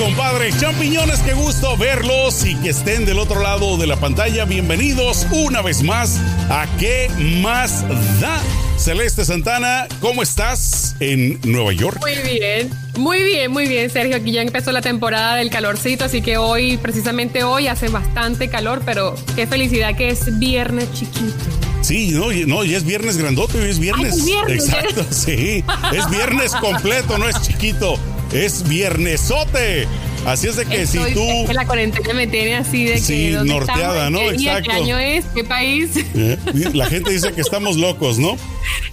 compadre. Champiñones, qué gusto verlos y que estén del otro lado de la pantalla. Bienvenidos una vez más a ¿Qué más da? Celeste Santana, ¿cómo estás en Nueva York? Muy bien, muy bien, muy bien, Sergio. Aquí ya empezó la temporada del calorcito, así que hoy, precisamente hoy, hace bastante calor, pero qué felicidad que es viernes chiquito. Sí, no, no, y es viernes grandote, hoy es viernes. es viernes, Exacto, sí. Es viernes completo, no es chiquito. Es viernesote. Así es de que si tú. Es que la cuarentena me tiene así de que. Sí, norteada, ¿no? ¿Qué día, Exacto. ¿Qué año es? ¿Qué país? Eh, La gente dice que estamos locos, ¿no?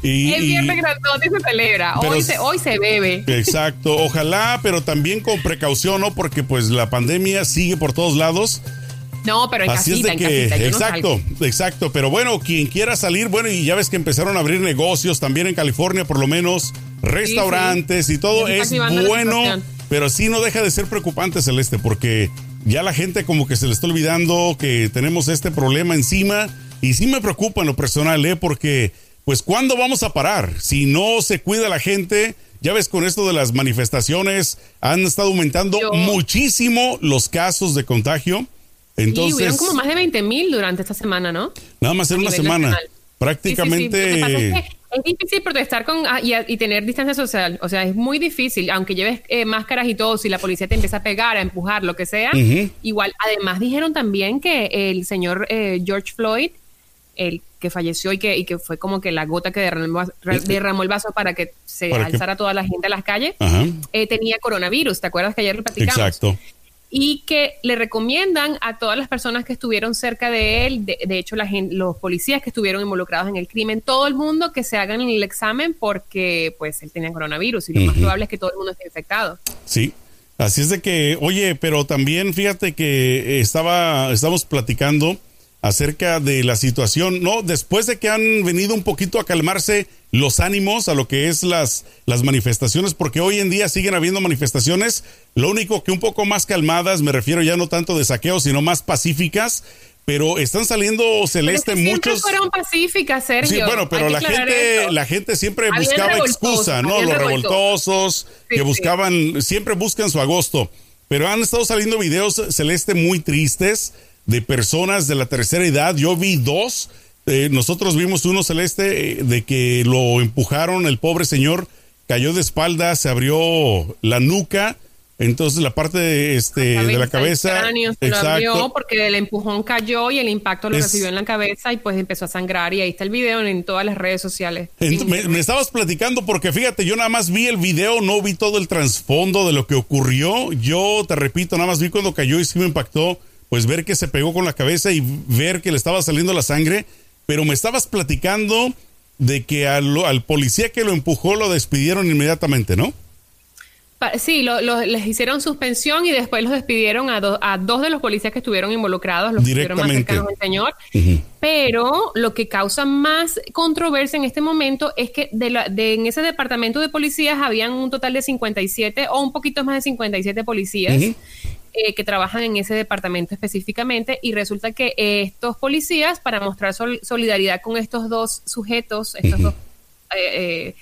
Y, y- viernes grandote se celebra. Pero Hoy se, hoy se bebe. Exacto, ojalá, pero también con precaución, ¿no? Porque pues la pandemia sigue por todos lados. No, pero en Así casita, es de en que, casita. yo no exacto, exacto. Pero bueno, quien quiera salir, bueno, y ya ves que empezaron a abrir negocios también en California, por lo menos, restaurantes y todo es bueno, pero sí no deja de ser preocupante, Celeste, porque ya la gente como que se le está olvidando que tenemos este problema encima y sí me preocupa en lo personal, ¿eh? Porque, pues, ¿cuándo vamos a parar? Si no se cuida la gente, ya ves, con esto de las manifestaciones, han estado aumentando Yo- muchísimo los casos de contagio. y Entonces, hubieron como más de 20 mil durante esta semana, ¿no? Nada más en a una semana. nacional. Prácticamente. Sí, sí, sí. Es difícil protestar con ah, y, y tener distancia social. O sea, es muy difícil. Aunque lleves eh, máscaras y todo, si la policía te empieza a pegar, a empujar, lo que sea. Igual, además dijeron también que el señor eh, George Floyd, el que falleció y que, y que fue como que la gota que derramó, derramó el vaso para que se ¿Para qué? alzara toda la gente a las calles, eh, tenía coronavirus. ¿Te acuerdas que ayer lo platicamos? Exacto. Y que le recomiendan a todas las personas que estuvieron cerca de él, de, de hecho la los policías que estuvieron involucrados en el crimen, todo el mundo que se hagan el examen porque pues él tenía coronavirus y lo más probable es que todo el mundo esté infectado. Sí. Así es de que, oye, pero también fíjate que estaba, estamos platicando acerca de la situación, ¿no? Después de que han venido un poquito a calmarse los ánimos a lo que es las, las manifestaciones, porque hoy en día siguen habiendo manifestaciones, lo único que un poco más calmadas, me refiero ya no tanto de saqueo, sino más pacíficas, pero están saliendo Pero celeste es que siempre muchos... fueron pacíficas, Sergio. Sí, bueno, pero la gente, eso. la gente siempre Habían buscaba excusa, ¿no? Los revoltosos. Sí, que sí. buscaban, siempre buscan su agosto. Pero han estado saliendo videos celeste muy tristes de personas de la tercera edad. Yo vi dos. Eh, nosotros vimos uno celeste eh, de que lo empujaron, el pobre señor cayó de espalda, se abrió la nuca, entonces la parte de, este, de la el cabeza. cráneo se lo abrió porque el empujón cayó y el impacto lo Es- recibió en la cabeza y pues empezó a sangrar y ahí está el video en, en todas las redes sociales. Me, me estabas platicando porque fíjate, yo nada más vi el video, no vi todo el trasfondo de lo que ocurrió. Yo te repito, nada más vi cuando cayó y sí me impactó, pues ver que se pegó con la cabeza y ver que le estaba saliendo la sangre. Pero me estabas platicando de que al, al policía que lo empujó lo despidieron inmediatamente, ¿no? Sí, lo- lo- les hicieron suspensión y después los despidieron a, do- a dos de los policías que estuvieron involucrados, los que estuvieron más cercanos al señor. Pero lo que causa más controversia en este momento es que de la- de- en ese departamento de policías habían un total de 57 o un poquito más de 57 policías. Ujú. eh, que trabajan en ese departamento específicamente y resulta que estos policías para mostrar sol- solidaridad con estos dos sujetos, estos dos eh, eh,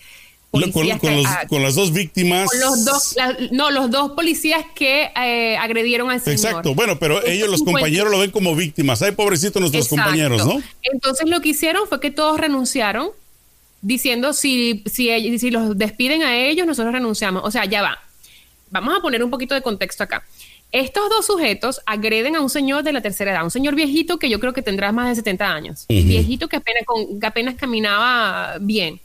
Lo- Con, los- ah, con las dos víctimas. con los dos, la- no, los dos policías que eh, agredieron al señor. Exacto, bueno, pero ellos los 50 compañeros lo ven como víctimas. Ay, pobrecitos nuestros Exacto. compañeros, ¿no? Entonces lo que hicieron fue que todos renunciaron diciendo si, si, los despiden a ellos, nosotros renunciamos. O sea, ya va. Vamos a poner un poquito de contexto acá. Estos dos sujetos agreden a un señor de la tercera edad, un señor viejito que yo creo que tendrá más de 70 años, viejito que apenas, con- que apenas caminaba bien.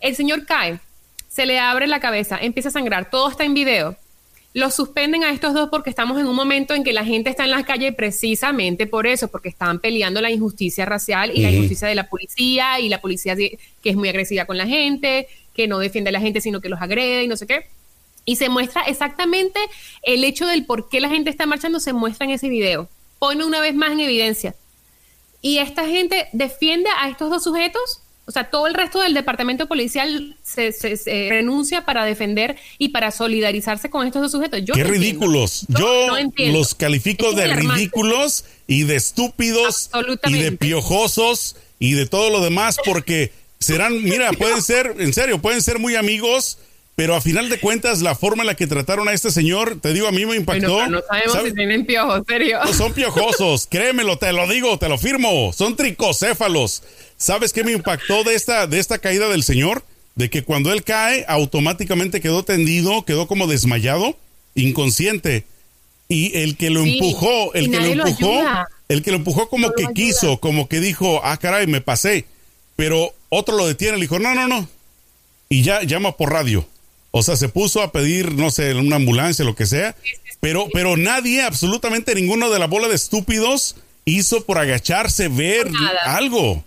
El señor cae, se le abre la cabeza, empieza a sangrar, todo está en video. Los suspenden a estos dos porque estamos en un momento en que la gente está en las calles precisamente por eso, porque estaban peleando la injusticia racial y la injusticia de la policía y la policía que es muy agresiva con la gente, que no defiende a la gente sino que los agrede y no sé qué. Y se muestra exactamente el hecho del por qué la gente está marchando, se muestra en ese video. Pone una vez más en evidencia. Y esta gente defiende a estos dos sujetos. O sea, todo el resto del departamento policial se, se- se renuncia para defender y para solidarizarse con estos dos sujetos. Yo Qué no entiendo. ridículos. Yo Yo no entiendo. los califico Es de ridículos y de estúpidos y de piojosos y de todo lo demás porque serán, mira, pueden ser, en serio, pueden ser muy amigos, pero a final de cuentas, la forma en la que trataron a este señor, te digo, a mí me impactó. no sabemos si tienen piojos, serio. No son piojosos, créemelo, te lo digo, te lo firmo. Son tricocéfalos. ¿Sabes qué me impactó de esta, de esta caída del señor? De que cuando él cae, automáticamente quedó tendido, quedó como desmayado, inconsciente. Y el que lo empujó, el que lo empujó, el que lo empujó como que quiso, como que dijo, ah, caray, me pasé. Pero otro lo detiene, le dijo, no, no, no. Y ya llama por radio. O sea, se puso a pedir, no sé, una ambulancia, lo que sea. Pero, pero nadie, absolutamente ninguno de la bola de estúpidos hizo por agacharse, ver algo.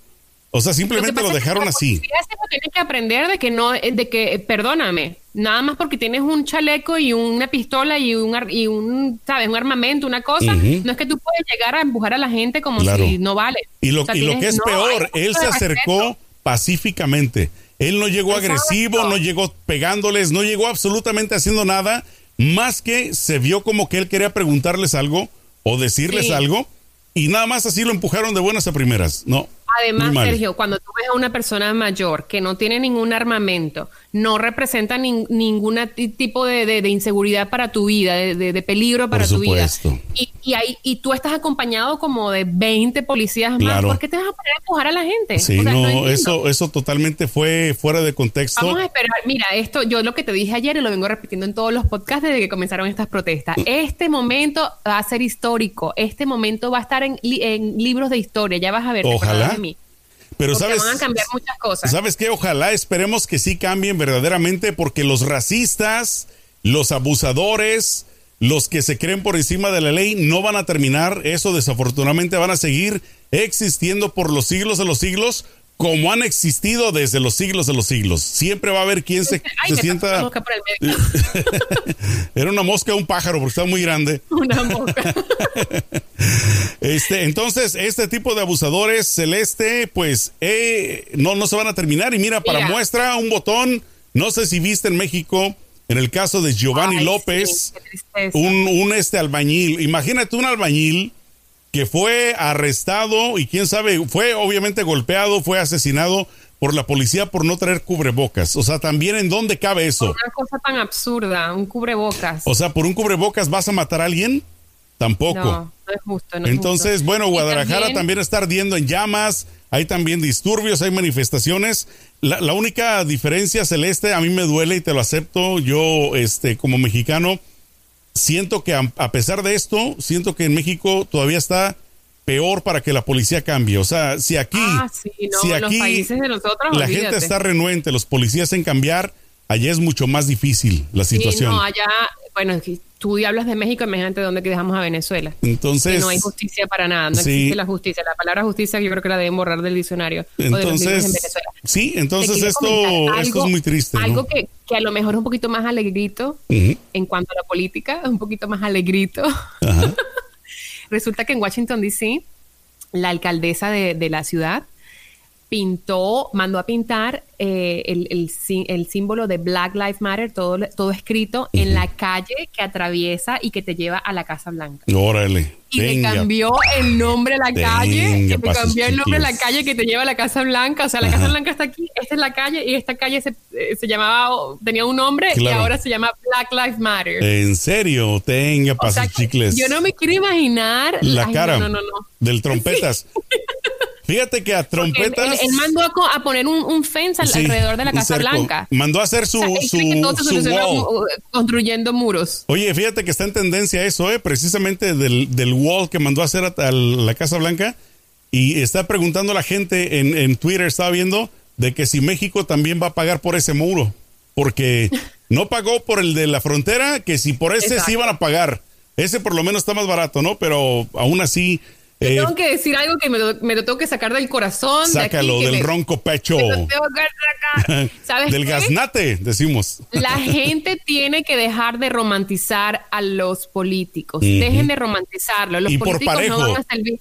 O sea, simplemente lo, dejaron así. Tienes que aprender de que no, de que, perdóname, nada más porque tienes un chaleco y una pistola y un, y un ¿sabes? Un armamento, una cosa, no es que tú puedes llegar a empujar a la gente como si no vale. Y lo, y lo que es peor, él se acercó pacíficamente. Él no llegó agresivo, no llegó pegándoles, no llegó absolutamente haciendo nada, más que se vio como que él quería preguntarles algo o decirles algo y nada más así lo empujaron de buenas a primeras. No. Además, Sergio, cuando tú ves a una persona mayor que no tiene ningún armamento, no representa ningún tipo de, inseguridad para tu vida, de, peligro para tu vida. Y, y, y tú estás acompañado como de 20 policías más. ¿Por qué te vas a poner a empujar a la gente? Sí, no, eso, eso totalmente fue fuera de contexto. Vamos a esperar. Mira, esto yo lo que te dije ayer y lo vengo repitiendo en todos los podcasts desde que comenzaron estas protestas. Mm. Este momento va a ser histórico. Este momento va a estar en, en libros de historia. Ya vas a ver. Ojalá. Pero sabes, van a cambiar muchas cosas. ¿Sabes qué? Ojalá esperemos que sí cambien verdaderamente porque los racistas, los abusadores, los que se creen por encima de la ley no van a terminar. Eso desafortunadamente van a seguir existiendo por los siglos de los siglos como han existido desde los siglos de los siglos. Siempre va a haber quien se, sienta. Era una mosca o un pájaro porque está muy grande. Una mosca. este, entonces, este tipo de abusadores celeste, pues eh, no, no se van a terminar. Y mira, para muestra, un botón. No sé si viste en México. En el caso de Giovanni López, un, un este albañil, imagínate un albañil que fue arrestado y quién sabe, fue obviamente golpeado, fue asesinado por la policía por no traer cubrebocas. O sea, también en dónde cabe eso. Una cosa tan absurda, un cubrebocas. O sea, por un cubrebocas vas a matar a alguien? Tampoco. No, no es justo. Entonces, bueno, Guadalajara también... está ardiendo en llamas, hay también disturbios, hay manifestaciones. La, la única diferencia, Celeste, a mí me duele y te lo acepto, yo, este, como mexicano, siento que a, pesar de esto, siento que en México todavía está peor para que la policía cambie. O sea, si aquí, ah, si aquí la gente está renuente, los policías en cambiar, allá es mucho más difícil la situación. no, allá, bueno, tú hablas de México, imagínate dónde dejamos a Venezuela. Entonces. no hay justicia para nada, no existe la justicia. La palabra justicia yo creo que la deben borrar del diccionario. Entonces, sí, entonces esto, es muy triste. Algo que, que, a lo mejor es un poquito más alegrito en cuanto a la política, un poquito más alegrito. Resulta que en Washington, D.C., la alcaldesa de, de la ciudad pintó, mandó a pintar eh, el, el, símbolo de Black Lives Matter, todo, todo escrito en la calle que atraviesa y que te lleva a la Casa Blanca. Órale. Y te cambió el nombre de la calle, que te cambió el nombre de la calle que te lleva a la Casa Blanca. O sea, la Casa Blanca está aquí, esta es la calle y esta calle se, eh, se llamaba, tenía un nombre y ahora se llama Black Lives Matter. ¿En serio? Tenga, pasos chicles. Yo no me quiero imaginar la cara del trompetas. Fíjate que a trompetas. Él, mandó a, poner un, un fence alrededor de la Casa Blanca. Mandó a hacer su, wall. construyendo muros. Oye, fíjate que está en tendencia eso, ¿eh? precisamente del, del wall que mandó a hacer a, la Casa Blanca. Y está preguntando a la gente en, en Twitter, estaba viendo, de que si México también va a pagar por ese muro. Porque no pagó por el de la frontera, que si por ese sí iban a pagar. Ese por lo menos está más barato, ¿no? Pero aún así eh, tengo que decir algo que me lo, tengo que sacar del corazón. Sácalo del ronco pecho. ¿Sabes del gaznate, decimos. La gente tiene que dejar de romantizar a los políticos. Dejen de romantizarlo. Los y políticos por parejo. no van a servir.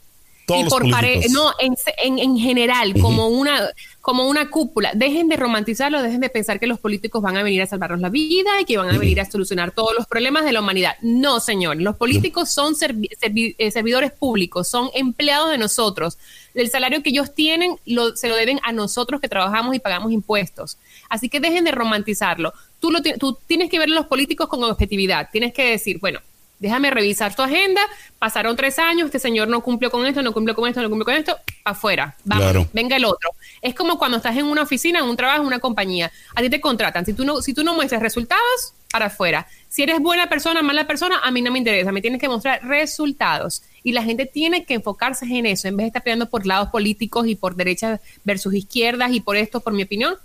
Y por no, en, en, general, como una como una cúpula. Dejen de romantizarlo, dejen de pensar que los políticos van a venir a salvarnos la vida y que van a venir a solucionar todos los problemas de la humanidad. No, señor. Los políticos son eh, servidores públicos, son empleados de nosotros. El salario que ellos tienen se lo deben a nosotros que trabajamos y pagamos impuestos. Así que dejen de romantizarlo tú, lo, tú tienes que ver a los políticos con objetividad. Tienes que decir, bueno, déjame revisar tu agenda, pasaron tres años, este señor no cumplió con esto, no cumplió con esto, no cumplió con esto, afuera, vamos, venga el otro. Es como cuando estás en una oficina, en un trabajo, en una compañía, a ti te contratan, si tú no, si tú no muestras resultados, para afuera. Si eres buena persona, mala persona, a mí no me interesa, me tienes que mostrar resultados. Y la gente tiene que enfocarse en eso, en vez de estar peleando por lados políticos y por derechas versus izquierdas y por esto, por mi opinión,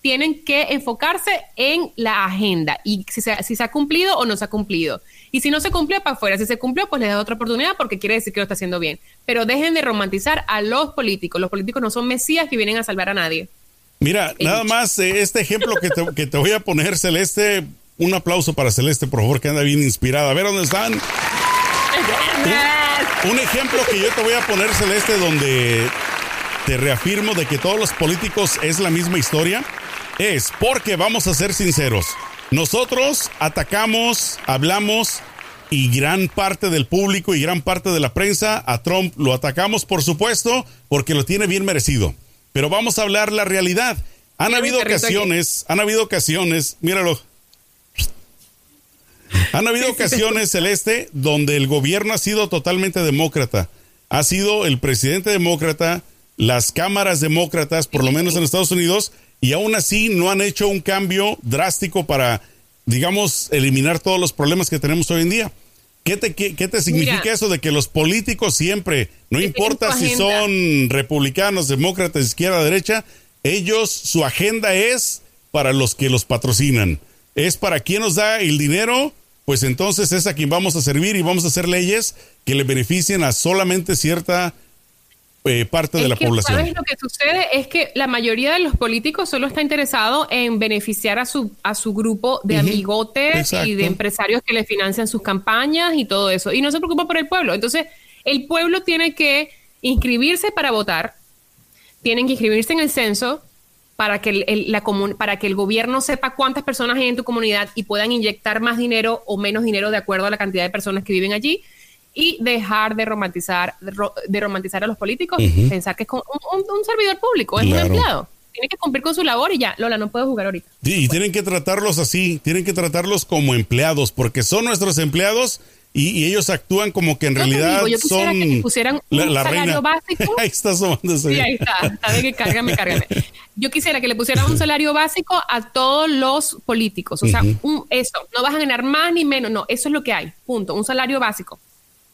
tienen que enfocarse en la agenda y si se, si se ha cumplido o no se ha cumplido. Y si no se cumplió, para afuera. Si se cumplió, pues les da otra oportunidad porque quiere decir que lo está haciendo bien. Pero dejen de romantizar a los políticos. Los políticos no son mesías que vienen a salvar a nadie. Mira, nada más eh, este ejemplo que te, que te voy a poner, Celeste, un aplauso para Celeste, por favor, que anda bien inspirada. A ver dónde están. Un, ejemplo que yo te voy a poner, Celeste, donde te reafirmo de que todos los políticos es la misma historia, es porque vamos a ser sinceros. Nosotros atacamos, hablamos y gran parte del público y gran parte de la prensa a Trump lo atacamos, por supuesto, porque lo tiene bien merecido. Pero vamos a hablar la realidad. Han habido ocasiones, han habido ocasiones, míralo, han habido ocasiones, Celeste, donde el gobierno ha sido totalmente demócrata. Ha sido el presidente demócrata, las cámaras demócratas, por lo menos en Estados Unidos, y aún así no han hecho un cambio drástico para, digamos, eliminar todos los problemas que tenemos hoy en día. ¿Qué te, qué, te significa eso de que los políticos siempre, no importa si son republicanos, demócratas, izquierda, derecha, ellos, su agenda es para los que los patrocinan? Es para quien nos da el dinero pues entonces es a quien vamos a servir y vamos a hacer leyes que le beneficien a solamente cierta eh, parte de la población. ¿sabes? Lo que sucede es que la mayoría de los políticos solo está interesado en beneficiar a su, a su grupo de amigotes y de empresarios que le financian sus campañas y todo eso. Y no se preocupa por el pueblo. Entonces, el pueblo tiene que inscribirse para votar, tienen que inscribirse en el censo, para que el, la para que el gobierno sepa cuántas personas hay en tu comunidad y puedan inyectar más dinero o menos dinero de acuerdo a la cantidad de personas que viven allí y dejar de romantizar de romantizar a los políticos, pensar que es un, un, servidor público, es un empleado. Tiene que cumplir con su labor y ya, Lola, no puedo jugar ahorita. Sí, y tienen que tratarlos así, tienen que tratarlos como empleados, porque son nuestros empleados y, ellos actúan como que en realidad son que pusieran un salario básico. ahí está sumándose. Sí, ahí está. Sabe que cárgame, cárgame. Yo quisiera que le pusieran un salario básico a todos los políticos. O sea, un, eso, no vas a ganar más ni menos. No, eso es lo que hay. Punto. Un salario básico.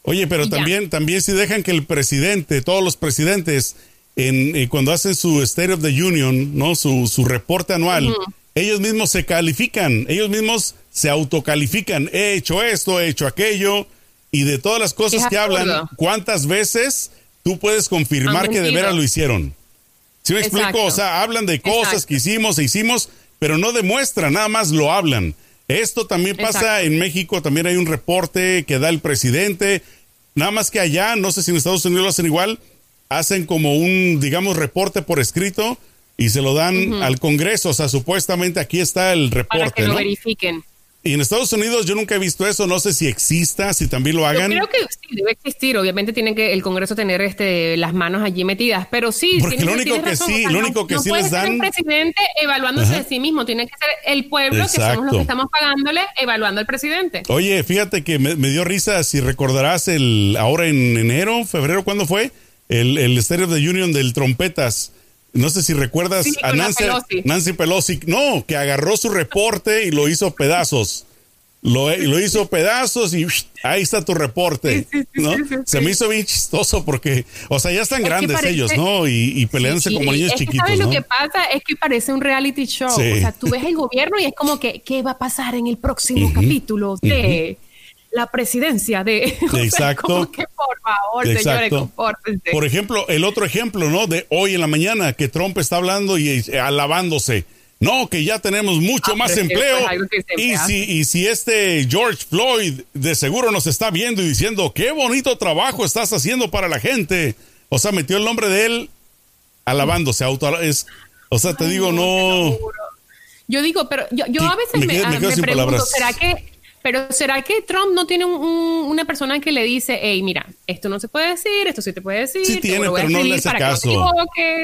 Oye, pero también, también si dejan que el presidente, todos los presidentes, en, eh, cuando hacen su State of the Union, ¿no? Su, su reporte anual, ellos mismos se califican, ellos mismos se autocalifican, he hecho esto, he hecho aquello, y de todas las cosas que hablan, ¿cuántas veces tú puedes confirmar que de veras lo hicieron? ¿Sí me explico? O sea, hablan de cosas que hicimos e hicimos, pero no demuestran, nada más lo hablan. Esto también pasa en México, también hay un reporte que da el presidente, nada más que allá, no sé si en Estados Unidos lo hacen igual, hacen como un, digamos, reporte por escrito y se lo dan al Congreso. O sea, supuestamente aquí está el reporte. Para que lo verifiquen. Y en Estados Unidos yo nunca he visto eso, no sé si exista, si también lo hagan. Yo creo que sí, debe existir, obviamente tiene que el Congreso tener este las manos allí metidas, pero sí. Porque lo único que, sí, lo único que sí les dan. el presidente evaluándose de sí mismo, tiene que ser el pueblo, que somos los que estamos pagándole, evaluando al presidente. Oye, fíjate que me, dio risa, si recordarás el ahora en enero, febrero, ¿cuándo fue? El, el Stereo of the Union del Trompetas no sé si recuerdas a Nancy Pelosi. Nancy Pelosi. No, que agarró su reporte y lo hizo pedazos. Lo, lo hizo pedazos y ahí está tu reporte. ¿no? Se me hizo bien chistoso porque, o sea, ya están grandes ellos, ¿no? Y, y peleándose como niños chiquitos. ¿sabes lo que pasa? Es que parece un reality show. O sea, tú ves el gobierno y es como que, ¿qué va a pasar en el próximo capítulo de la presidencia de... Exacto. que por favor, señores. Por ejemplo, el otro ejemplo, ¿no? De hoy en la mañana que Trump está hablando y eh, alabándose. No, que ya tenemos mucho ah, más empleo. Y si, y si este George Floyd de seguro nos está viendo y diciendo, qué bonito trabajo estás haciendo para la gente. O sea, metió el nombre de él alabándose. Auto, es, o sea, te digo, no... Yo digo, pero yo, yo a veces me, me, me pregunto, ¿será que pero ¿será que Trump no tiene una persona que le dice, hey, mira, esto no se puede decir, esto sí te puede decir? Sí tiene, pero no le hace caso.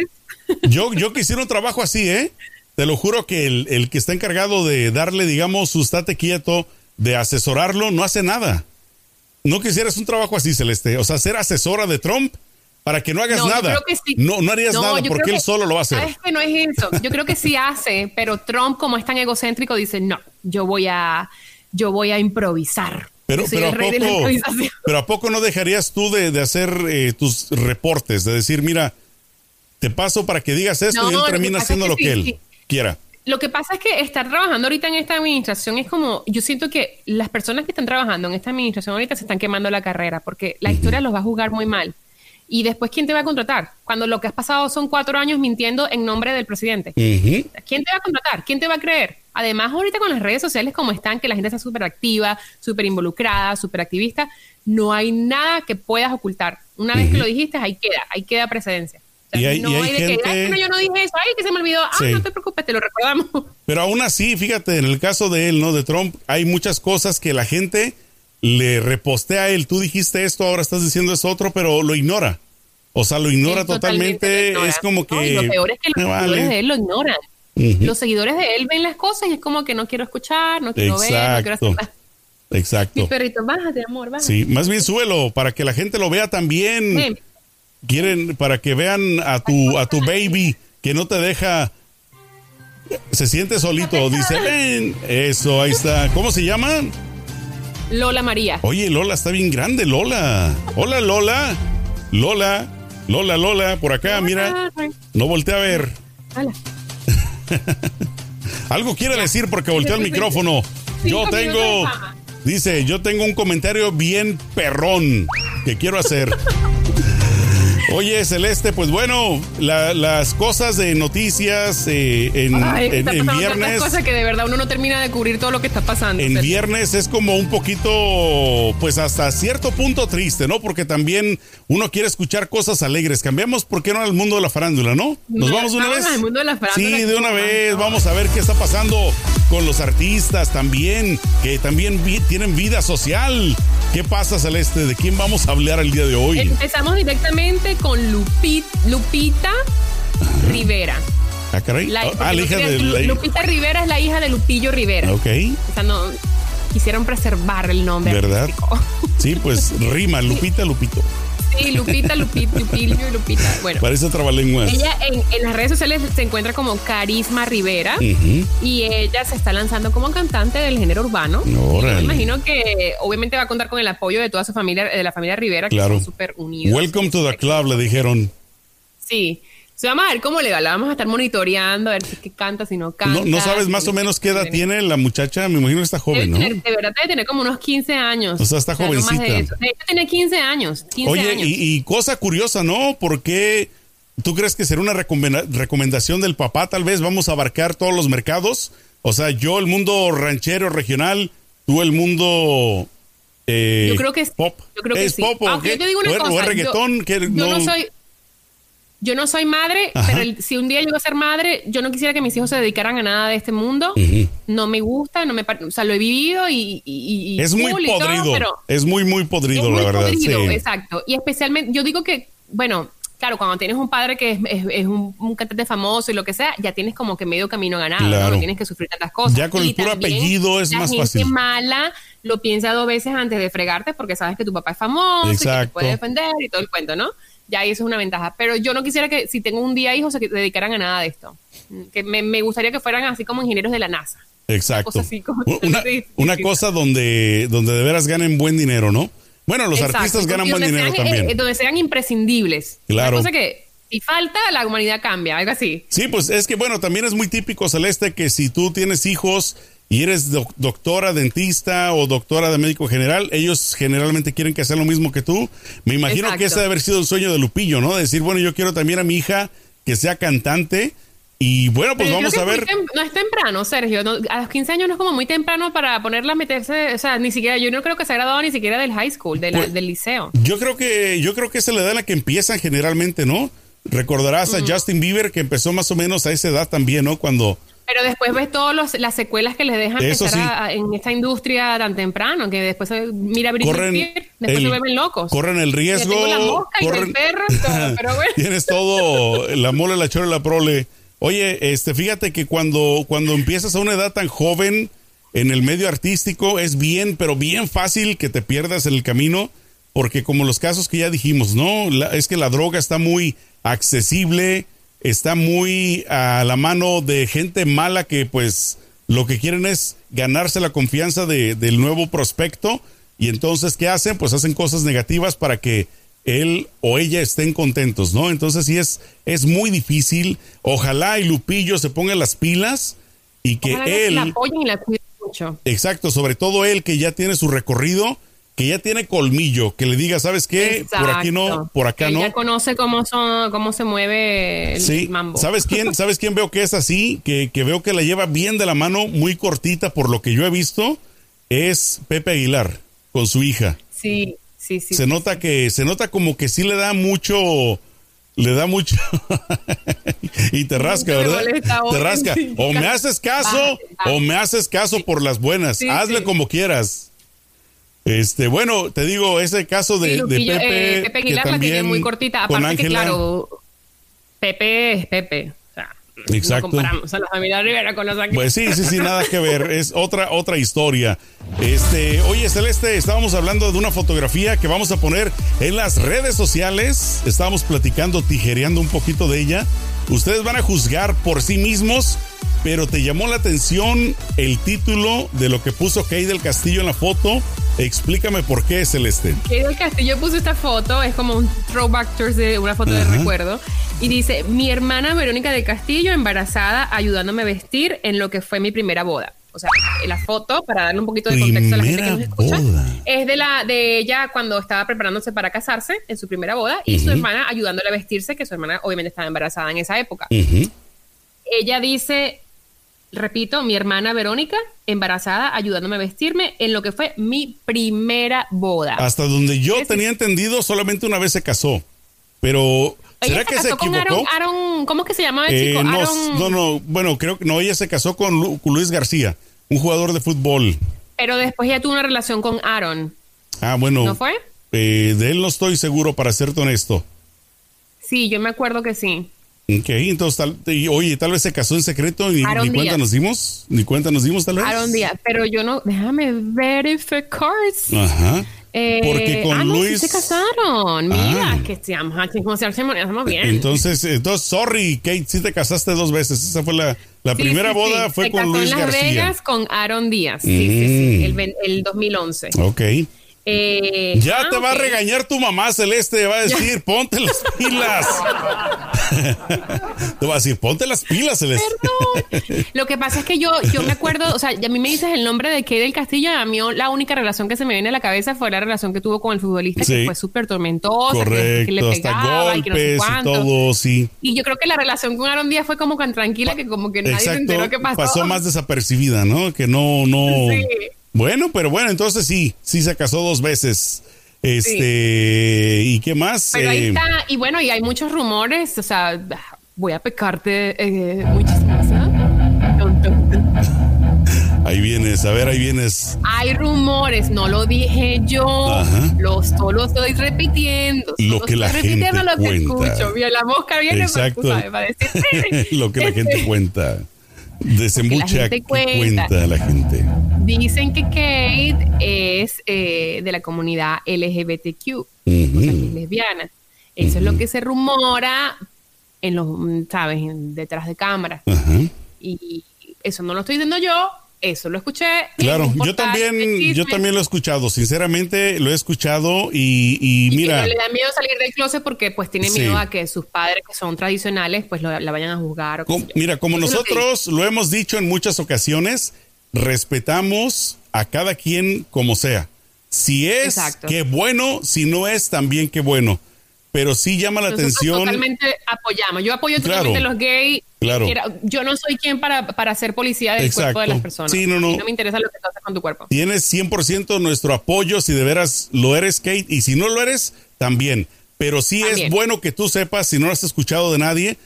yo, yo quisiera un trabajo así, ¿eh? te lo juro que el, el que está encargado de darle, digamos, su estate quieto, de asesorarlo, no hace nada. No quisieras un trabajo así, Celeste. O sea, ser asesora de Trump para que no hagas No, yo nada. creo que sí. No, no harías No, nada porque él solo lo va a hacer. ¿Sabes que no es eso? Yo creo que sí hace, pero Trump, como es tan egocéntrico, dice, no, yo voy a, yo voy a improvisar. Pero, pero, ¿a poco, pero ¿a poco no dejarías tú de, de hacer eh, tus reportes? De decir, mira, te paso para que digas esto No, y él termina haciendo lo que que sí, él quiera. Lo que pasa es que estar trabajando ahorita en esta administración es como, yo siento que las personas que están trabajando en esta administración ahorita se están quemando la carrera porque la historia los va a juzgar muy mal. Y después, ¿quién te va a contratar? Cuando lo que has pasado son cuatro años mintiendo en nombre del presidente. ¿Quién te va a contratar? ¿Quién te va a creer? Además, ahorita con las redes sociales como están, que la gente está súper activa, súper involucrada, súper activista, no hay nada que puedas ocultar. Una vez que lo dijiste, ahí queda, ahí queda precedencia. O sea, Y hay- no y hay hay de que, gente- "Ay, que no, yo no dije eso, ay, que se me olvidó, ah, Sí. no te preocupes, te lo recordamos. Pero aún así, fíjate, en el caso de él, ¿no? De Trump, hay muchas cosas que la gente le repostea a él. Tú dijiste esto, ahora estás diciendo eso otro, pero lo ignora. O sea, lo ignora totalmente totalmente. lo ignora. Es como que. No, y lo peor es que los vale. seguidores de él lo ignoran. Los seguidores de él ven las cosas y es como que no quiero escuchar, no quiero ver, no quiero hacer nada. Mi Exacto. perrito, bájate, amor, bájate. Sí, más bien súbelo para que la gente lo vea también. Ven. Quieren para que vean a tu a tu baby que no te deja se siente solito, dice, "Ven." Eso, ahí está. ¿Cómo se llama? Lola María. Oye, Lola está bien grande, Lola. Hola, Lola. Lola. Lola, Lola, por acá, mira. No voltea a ver. Hola. Algo quiere decir porque volteó el micrófono. Yo tengo, dice, yo tengo un comentario bien perrón que quiero hacer. Oye, Celeste, pues bueno, la- las cosas de noticias eh, en, Ay, en- en viernes. cosas que de verdad uno no termina de cubrir todo lo que está pasando. En viernes es como un poquito, pues hasta cierto punto triste, ¿no? Porque también uno quiere escuchar cosas alegres. Cambiamos, ¿por qué no al mundo de la farándula, no? ¿Nos vamos de una vez? al mundo de la farándula. Sí, de una vez. Vamos a ver qué está pasando con los artistas también, que también vi- tienen vida social. ¿Qué pasa, Celeste? ¿De quién vamos a hablar el día de hoy? Empezamos directamente con Lupi- Lupita Rivera. Ah, caray. La, Ah, porque la hija de... La- Lupita Rivera es la hija de Lupillo Rivera. Ok, O sea, no quisieron preservar el nombre. ¿verdad? artístico. Sí, pues rima, Lupita, Lupito. Sí, Lupita, Lupita, Lupillo y Lupita. Bueno, Parece trabalenguas. ella en, en las redes sociales se encuentra como Carisma Rivera. Y ella se está lanzando como cantante del género urbano. Me imagino que obviamente va a contar con el apoyo de toda su familia, de la familia Rivera, que Claro. son súper unidos. Welcome to the club, le dijeron. Sí. Se vamos a ver cómo le va, la vamos a estar monitoreando, a ver si es que canta, si no canta. No, no sabes más o menos qué edad tiene la muchacha, me imagino que está joven, ¿no? tener- de verdad debe tener como unos 15 años. O sea, está no más de jovencita. eso. De hecho, tiene 15 años. 15 Oye, años. y, y cosa curiosa, ¿no? ¿Por qué tú crees que será una recomenda- recomendación del papá? Tal vez vamos a abarcar todos los mercados. O sea, yo el mundo ranchero regional, tú el mundo eh, Yo creo que es- pop. yo creo que ¿Es sí. pop o Aunque qué? yo te digo una ¿O es- cosa, o es yo- reggaetón? yo no, soy yo no soy madre, Ajá. pero el- si un día voy a ser madre, yo no quisiera que mis hijos se dedicaran a nada de este mundo. No me gusta, no me o sea, lo he vivido y, y- y- Es muy cool y todo, podrido. pero es muy, muy podrido, es muy la verdad. podrido, sí. exacto. Y especialmente, yo digo que, bueno, claro, cuando tienes un padre que es, es- es un, un cantante famoso y lo que sea, ya tienes como que medio camino ganado. Claro. No tienes que sufrir tantas cosas. Ya con el puro apellido es la más gente fácil. mala lo piensa dos veces antes de fregarte porque sabes que tu papá es famoso y que te puede defender y todo el cuento, ¿no? Ya ahí eso es una ventaja. Pero yo no quisiera que si tengo un día hijos se dedicaran a nada de esto. Que me, me gustaría que fueran así como ingenieros de la NASA. Exacto. cosa así como- una, una cosa donde, donde de veras ganen buen dinero, ¿no? Bueno, los Exacto, artistas ganan buen dinero sean, también. eh, donde sean imprescindibles. Claro. Una cosa que si falta, la humanidad cambia, algo así. Sí, pues es que bueno, también es muy típico, Celeste, que si tú tienes hijos y eres doc- doctora, dentista o doctora de médico general, ellos generalmente quieren que sea lo mismo que tú. Me imagino Exacto. que ese debe haber sido el sueño de Lupillo, ¿no? De decir, bueno, yo quiero también a mi hija que sea cantante. Y bueno, pues Pero vamos a ver. no es temprano, Sergio. no- a los 15 años no es como muy temprano para ponerla a meterse. O sea, ni siquiera, yo no creo que se ha graduado ni siquiera del high school, de la- Pues- del liceo. Yo creo que, yo creo que esa es la edad en la que empiezan generalmente, ¿no? Recordarás a Justin Bieber que empezó más o menos a esa edad también, ¿no? Cuando Pero después ves todas las secuelas que les dejan Eso sí. a- en esta industria tan temprano, que después se- mira Britney corren Spears, después el, se vuelven locos. corren el riesgo. tengo la mosca y el corren- perro y todo, pero bueno. Tienes todo, la mole, la chora y la prole. Oye, este, fíjate que cuando, cuando empiezas a una edad tan joven en el medio artístico es bien, pero bien fácil que te pierdas en el camino, porque como los casos que ya dijimos, ¿no? es que la droga está muy accesible, está muy a la mano de gente mala que pues lo que quieren es ganarse la confianza de, del nuevo prospecto y entonces ¿qué hacen? Pues hacen cosas negativas para que él o ella estén contentos, ¿no? Entonces sí es, es muy difícil. Ojalá y Lupillo se ponga las pilas y que él... La apoyen y la cuiden mucho. Exacto, sobre todo él que ya tiene su recorrido que ya tiene colmillo, que le diga, ¿sabes qué? Por aquí no, por acá no. Ya conoce cómo son, cómo se mueve el sí. mambo. ¿Sabes quién? ¿Sabes quién veo que es así? Que, que veo que la lleva bien de la mano, muy cortita por lo que yo he visto, es Pepe Aguilar con su hija. Sí, sí, sí. Se nota que, se nota como que sí le da mucho, le da mucho y te rasca, ¿verdad? Te rasca. O me haces caso o me haces caso por las buenas. Hazle como quieras. Este, bueno, te digo, ese caso de, de Pepe. Eh, Pepe Aguilar la tiene muy cortita. Aparte que, claro, Pepe es Pepe. O sea, Exacto. No comparamos a la familia Rivera con los Pues sí, sí, sí, nada que ver. Es otra, otra historia. Este, oye, Celeste, estábamos hablando de una fotografía que vamos a poner en las redes sociales. Estábamos platicando, tijereando un poquito de ella. Ustedes van a juzgar por sí mismos pero te llamó la atención el título de lo que puso Kay del Castillo en la foto. Explícame por qué, Celeste. Kay del Castillo puso esta foto, es como un throwback de una foto de recuerdo. Y dice: Mi hermana Verónica del Castillo, embarazada, ayudándome a vestir en lo que fue mi primera boda. O sea, la foto, para darle un poquito de contexto a la gente que nos escucha, es de la de ella cuando estaba preparándose para casarse en su primera boda y su hermana ayudándole a vestirse, que su hermana obviamente estaba embarazada en esa época. Ella dice, repito, mi hermana Verónica, embarazada, ayudándome a vestirme en lo que fue mi primera boda. Hasta donde yo tenía entendido, solamente una vez se casó. Pero, ¿será que se equivocó? Aaron, ¿Cómo es que se llamaba el chico? Eh, no, no, bueno, creo que no, ella se casó con, Luis García, un jugador de fútbol. Pero después ya tuvo una relación con Aaron. Ah, bueno. ¿No fue? Eh, de él no estoy seguro, para serte honesto. Sí, yo me acuerdo que sí. Ok, entonces, tal, oye, tal vez se casó en secreto y ni cuenta nos dimos, ni cuenta nos dimos tal vez. Aaron Díaz, pero yo no, déjame verificar. Ajá. Eh, Porque con ah, no, Luis sí se casaron. Mira, Ah. que como se estamos bien. Entonces, entonces, sorry, Kate, sí te casaste dos veces. Esa fue la, la Sí, primera sí, boda fue Se con casó Luis en Las García. Vegas con Aaron Díaz. Sí, sí, sí. Mm. El, el 2011. Ok. Eh, Ya ah, te va a regañar tu mamá, Celeste. Va a decir, ponte las pilas. te va a decir, ponte las pilas, Celeste. Perdón. Lo que pasa es que yo, yo me acuerdo, o sea, a mí me dices el nombre de Kay del Castillo, a mí la única relación que se me viene a la cabeza fue la relación que tuvo con el futbolista, Sí. que fue súper tormentosa, que, que le Correcto, hasta pegaba y que no sé golpes y todo, sí. Y yo creo que la relación con Aaron Díaz fue como tan tranquila que como que nadie se Exacto. enteró qué pasó. más desapercibida, ¿no? Que no, no. Sí. Bueno, pero bueno, entonces sí, sí se casó dos veces. Este, ¿y qué más? Pero ahí Eh, está, y bueno, y hay muchos rumores, o sea, voy a pecarte eh, tum. ahí vienes, a ver, ahí vienes. Hay rumores, no lo dije yo, Ajá. los solo estoy repitiendo. Lo que la estoy repitiendo gente lo que escucho. Mira, la mosca viene para, Exacto. tú sabes, para decir. Lo que la gente cuenta. Desembucha Porque la gente ¿qué cuenta. cuenta la gente. Dicen que Kate es eh, de la comunidad LGBTQ, o sea, que es lesbiana. Eso es lo que se rumora en los, mm, ¿sabes? En- detrás de cámara. Y eso no lo estoy diciendo yo, eso lo escuché. Claro, yo también, yo también lo he escuchado, sinceramente lo he escuchado y, y Y mira, le da miedo salir del closet porque pues tiene Sí. miedo a que sus padres que son tradicionales pues lo- la vayan a juzgar. o qué com- sé yo. mira, como Eso es lo nosotros lo hemos dicho en muchas ocasiones, respetamos a cada quien como sea. Si es, Exacto. qué bueno, si no es, también qué bueno. Pero sí llama la Nosotros atención. totalmente apoyamos. Yo apoyo Claro. totalmente a los gays. Claro. Quiera- Yo no soy quien para, para ser policía del Exacto. cuerpo de las personas. Sí, no, no. A mí no me interesa lo que tú haces con tu cuerpo. Tienes 100% nuestro apoyo si de veras lo eres, Kate, y si no lo eres, también. Pero sí También. es bueno que tú sepas, si no lo has escuchado de nadie,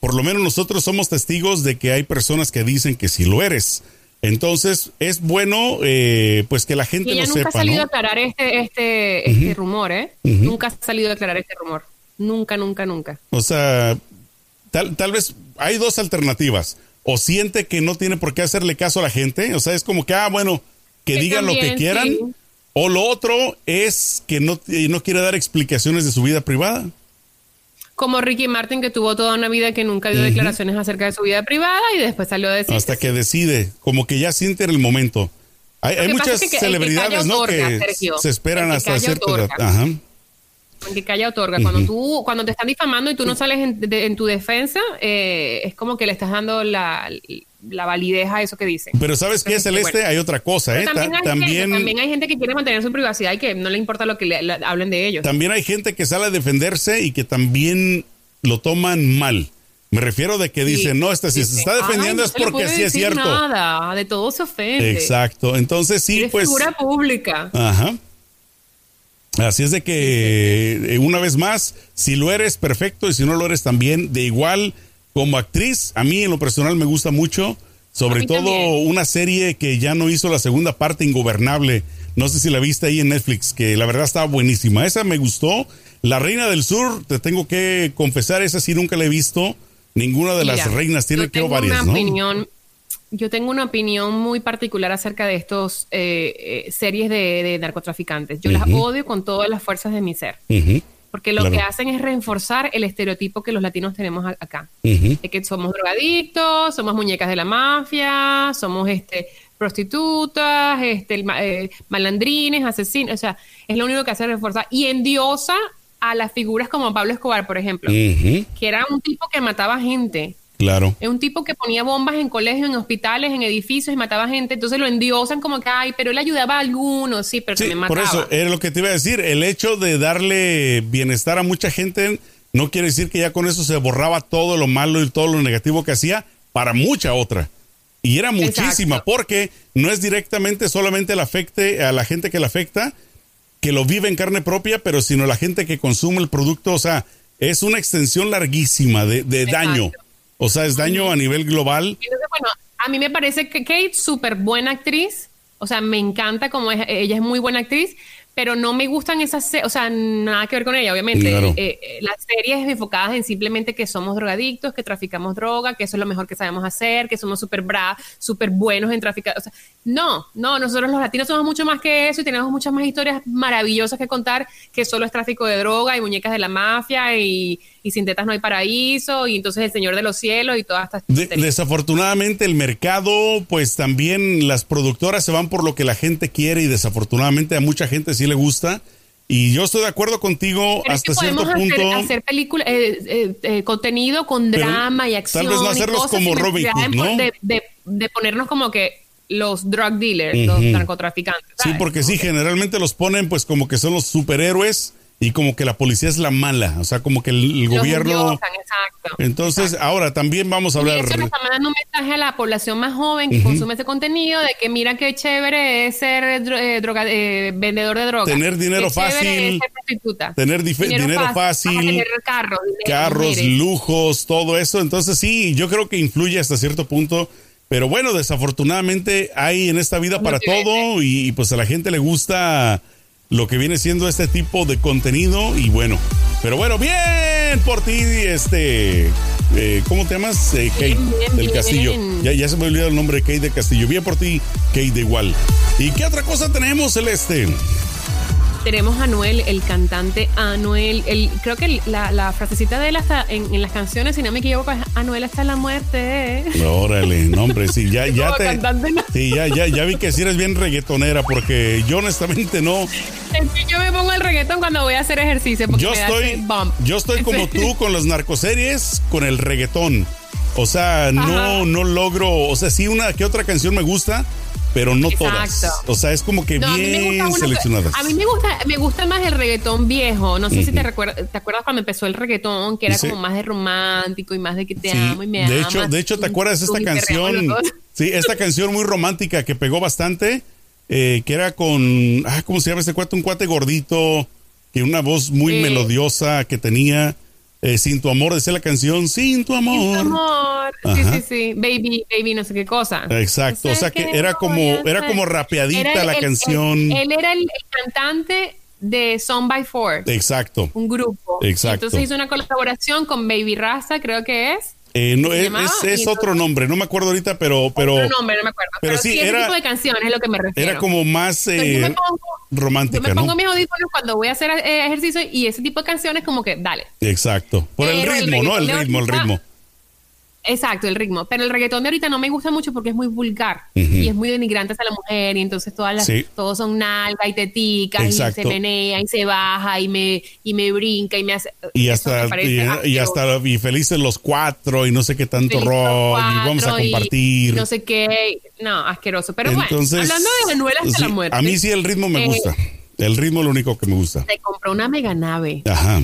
por lo menos nosotros somos testigos de que hay personas que dicen que sí lo eres. Entonces, es bueno eh, pues que la gente Y ella lo nunca sepa, ha salido ¿no? a aclarar este, este, este rumor, ¿eh? Nunca ha salido a aclarar este rumor. Nunca, nunca, nunca. O sea, tal, tal vez hay dos alternativas. O siente que no tiene por qué hacerle caso a la gente, o sea, es como que, ah, bueno, que, digan lo que quieran. O lo otro es que no, no quiere dar explicaciones de su vida privada. Como Ricky Martin, que tuvo toda una vida que nunca dio declaraciones acerca de su vida privada y después salió a decir. Hasta que decide, como que ya siente en el momento. Hay, muchas celebridades, ¿no? que se esperan hasta cierta edad. Ajá. Que calla otorga. Cuando tú, cuando te están difamando y tú no sales en, tu defensa, eh, es como que le estás dando la, validez a eso que dicen. Pero ¿sabes qué, Celeste? Hay otra cosa, ¿eh? También hay, también, también hay, gente que quiere mantener su privacidad y que no le importa lo que le, hablen de ellos. También hay gente que sale a defenderse y que también lo toman mal. Me refiero de que dicen, no, este, si se está defendiendo es porque sí es cierto. Nada, de todo se ofende. Exacto. Entonces sí, Eres pues. figura pública. Ajá. Así es de que, eh, una vez más, si lo eres, perfecto, y si no lo eres también, de igual como actriz, a mí en lo personal me gusta mucho, sobre todo una serie que ya no hizo la segunda parte, Ingobernable, no sé si la viste ahí en Netflix, que la verdad estaba buenísima, esa me gustó, La Reina del Sur, te tengo que confesar, esa sí nunca la he visto, ninguna de las reinas tiene que varias, ¿no? Opinión yo tengo una opinión muy particular acerca de estos eh, eh, series de, narcotraficantes. Yo las odio con todas las fuerzas de mi ser. Porque lo que hacen es reforzar el estereotipo que los latinos tenemos acá. De que somos drogadictos, somos muñecas de la mafia, somos este prostitutas, este, eh, malandrines, asesinos. O sea, es lo único que hace reforzar. Y endiosa a las figuras como Pablo Escobar, por ejemplo, que era un tipo que mataba gente Claro. Es un tipo que ponía bombas en colegios, en hospitales, en edificios y mataba gente. Entonces lo endiosan como que, ay, pero él ayudaba a algunos, sí, pero sí, mataba. Por eso, era lo que te iba a decir. El hecho de darle bienestar a mucha gente no quiere decir que ya con eso se borraba todo lo malo y todo lo negativo que hacía para mucha otra. Y era muchísima, porque no es directamente solamente el afecte a la gente que le afecta, que lo vive en carne propia, pero sino la gente que consume el producto. O sea, es una extensión larguísima de, de daño. O sea, es daño a nivel global. bueno, a mí me parece que Kate, súper buena actriz. O sea, me encanta como ella es muy buena actriz, pero no me gustan esas, o sea, nada que ver con ella, obviamente. Eh, eh, las series enfocadas en simplemente que somos drogadictos, que traficamos droga, que eso es lo mejor que sabemos hacer, que somos súper bra, súper buenos en traficar. O sea, no, no, nosotros los latinos somos mucho más que eso y tenemos muchas más historias maravillosas que contar que solo es tráfico de droga y muñecas de la mafia y, sin tetas no hay paraíso y entonces el Señor de los Cielos y todas estas Desafortunadamente el mercado, pues también las productoras se van por lo que la gente quiere y desafortunadamente a mucha gente sí le gusta. Y yo estoy de acuerdo contigo hasta cierto punto. Hacer película, eh, eh, eh, contenido con drama y acción. Tal vez no hacerlos como Robin Hood, ¿no? De, ponernos como que los drug dealers, los narcotraficantes. Sí, porque sí, generalmente los ponen pues como que son los superhéroes y como que la policía es la mala, o sea, como que el, gobierno... exacto, Entonces, ahora también vamos a hablar... Y eso le está mandando un mensaje a la población más joven que consume ese contenido de que mira qué chévere es ser eh, droga, eh, vendedor de drogas. Tener dinero fácil. Tener dinero, fácil. Tener carros. carros, lujos, todo eso. Entonces, sí, yo creo que influye hasta cierto punto. Pero bueno, desafortunadamente hay en esta vida para todo y pues a la gente le gusta lo que viene siendo este tipo de contenido y bueno, pero bueno, bien por ti, este, eh, ¿cómo te llamas? Eh, Kate del Castillo. Ya, ya se me olvidó el nombre Kate del Castillo. Bien por ti, Kate de igual. ¿Y qué otra cosa tenemos, Celeste? Tenemos a Anuel, el cantante Anuel. El, creo que la, frasecita de él hasta en, las canciones, si no me equivoco, es Anuel hasta la muerte. Órale, no, hombre, sí, ya, ya te. Sí, ya, ya, ya vi que sí eres bien reggaetonera, porque yo honestamente no. yo me pongo el reggaeton cuando voy a hacer ejercicio. yo estoy, yo estoy como tú con las narcoseries, con el reggaetón. O sea, no, no logro, o sea, sí una que otra canción me gusta, pero no todas. O sea, es como que bien seleccionadas. a mí me gusta, me gusta más el reggaetón viejo. No sé si te, recuerdas, te acuerdas cuando empezó el reggaetón, que era como más de romántico y más de que te amo y me de Hecho, de hecho, ¿te acuerdas esta canción? Sí, esta canción muy romántica que pegó bastante, eh, que era con, ah, ¿cómo se llama ese cuate? Un cuate gordito, que una voz muy melodiosa que tenía. Eh, sin tu amor, decía la canción, sin tu amor. Sin tu amor. Sí, sí, sí. Baby, baby, no sé qué cosa. Exacto. O sea, que, era como, era como rapeadita la canción. él era el, cantante de Song by Four. Exacto. Un grupo. Exacto. Entonces hizo una colaboración con Baby Rasta, creo que es. Eh, no, es, es, otro nombre, no me acuerdo ahorita, pero... pero otro nombre, no me acuerdo. Pero, sí, sí era, ese tipo de canciones es lo que me refiero. Era como más eh, romántica, Yo me pongo ¿no? mis audífonos cuando voy a hacer eh, ejercicio y ese tipo de canciones como que, dale. Exacto. Por el ritmo, ¿no? El ritmo, el ritmo. Exacto, el ritmo. Pero el reggaetón de ahorita no me gusta mucho porque es muy vulgar y es muy denigrante hacia la mujer y entonces todas las, todos son nalga y tetica y se menea y se baja y me y me brinca y me hace y hasta y, hasta y felices los cuatro y no sé qué tanto rock y vamos a compartir. no sé qué, no, asqueroso. Pero bueno, hablando de Manuel hasta la muerte. A mí sí el ritmo me eh, gusta. El ritmo es lo único que me gusta. Se compró una mega nave. Ajá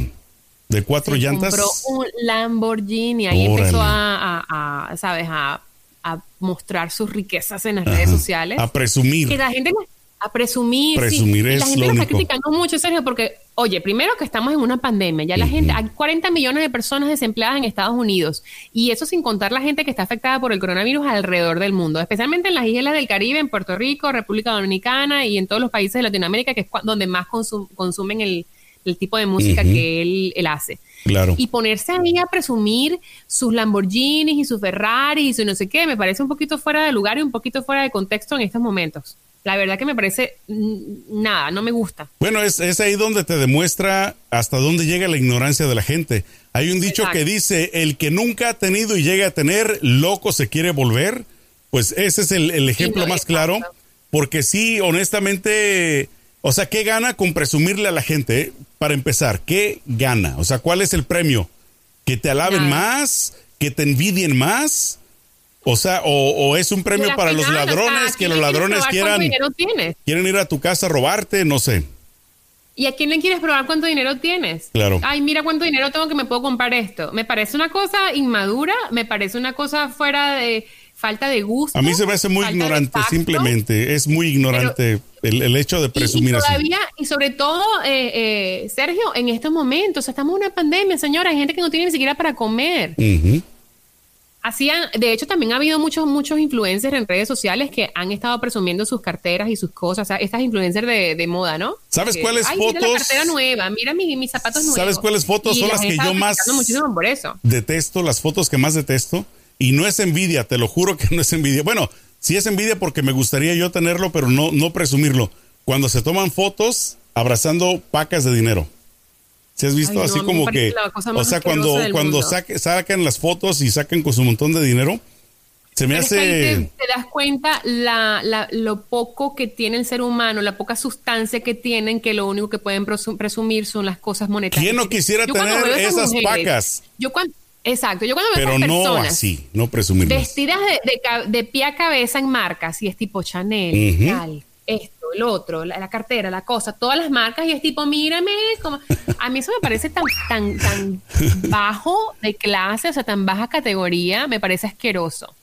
de cuatro llantas. Compró un Lamborghini, ahí empezó a, a, ¿sabes? A, a, mostrar sus riquezas en las redes sociales. A presumir. Que la gente a presumir. Presumir es La gente lo, está criticando mucho, Sergio, porque, oye, primero que estamos en una pandemia, ya la gente, hay 40 millones de personas desempleadas en Estados Unidos, y eso sin contar la gente que está afectada por el coronavirus alrededor del mundo, especialmente en las islas del Caribe, en Puerto Rico, República Dominicana y en todos los países de Latinoamérica, que es donde más consumen el, el tipo de música que él, él, hace. Claro. Y ponerse ahí a presumir sus Lamborghinis y sus Ferraris y su no sé qué, me parece un poquito fuera de lugar y un poquito fuera de contexto en estos momentos. La verdad que me parece nada, no me gusta. Bueno, es, es ahí donde te demuestra hasta dónde llega la ignorancia de la gente. Hay un dicho que dice, el que nunca ha tenido y llega a tener, loco se quiere volver. Pues ese es el, el ejemplo más claro, porque sí, honestamente, o sea, ¿qué gana con presumirle a la gente? Para empezar, ¿qué gana? O sea, ¿cuál es el premio? ¿Que te alaben más? ¿Que te envidien más? O sea, o, es un premio para los ladrones, que los ladrones quieran, quieren ir a tu casa a robarte, no sé. ¿Y a quién le quieres probar cuánto dinero tienes? Claro. Ay, mira cuánto dinero tengo que me puedo comprar esto. Me parece una cosa inmadura, me parece una cosa fuera de falta de gusto. A mí se me hace muy ignorante, simplemente. Es muy ignorante el, hecho de presumir y, todavía, Y sobre todo, eh, eh, Sergio, en estos momentos, estamos en una pandemia, señora, hay gente que no tiene ni siquiera para comer. Hacían, de hecho, también ha habido muchos, muchos influencers en redes sociales que han estado presumiendo sus carteras y sus cosas. O sea, estas influencers de, moda, ¿no? ¿Sabes cuáles fotos? Mira la cartera nueva, mira mis, zapatos nuevos. ¿Sabes cuáles fotos son las que yo más por eso. detesto? Las fotos que más detesto y no es envidia, te lo juro que no es envidia. Bueno, sí es envidia porque me gustaría yo tenerlo, pero no, no presumirlo. Cuando se toman fotos abrazando pacas de dinero. ¿Se has visto así como que, o sea, cuando, cuando sacan las fotos y sacan con su montón de dinero, se me hace... te, das cuenta la, lo poco que tiene el ser humano, la poca sustancia que tienen, que lo único que pueden presumir son las cosas monetarias. ¿Quién no quisiera tener esas pacas? Yo cuando, Exacto, yo cuando veo Pero no personas así, no presumir vestidas de, de, pie a cabeza en marcas, y es tipo Chanel, tal, esto, el otro, la, cartera, la cosa, todas las marcas, y es tipo, mírame, como... a mí eso me parece tan, tan, tan bajo de clase, o sea, tan baja categoría, me parece asqueroso.